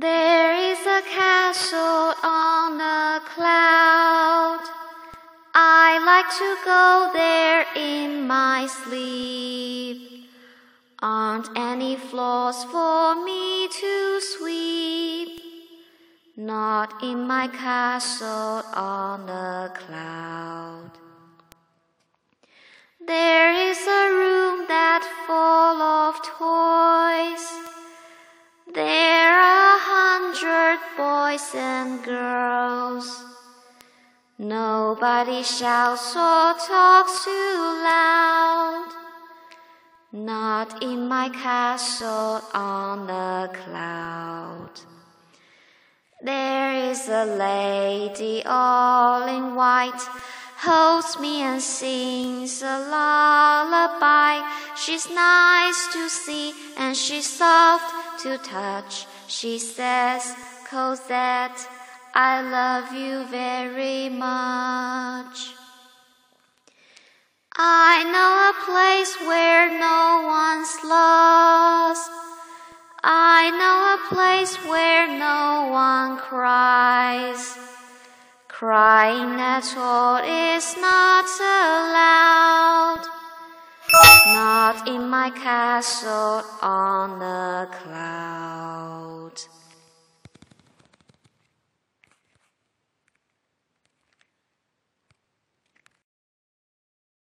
There is a castle on a cloud. I like to go there in my sleep. Aren't any floors for me to sweep? Not in my castle on a cloud. There is a room that full of toys. Hundred boys and girls. Nobody shouts or talks too loud. Not in my castle on a cloud. There is a lady all in white, holds me and sings a lullaby. She's nice to see and she's soft to touch. She says, Cosette, I love you very much. I know a place where no one's lost. I know a place where no one cries. Crying at all is not allowed. Not in my castle on the cloud.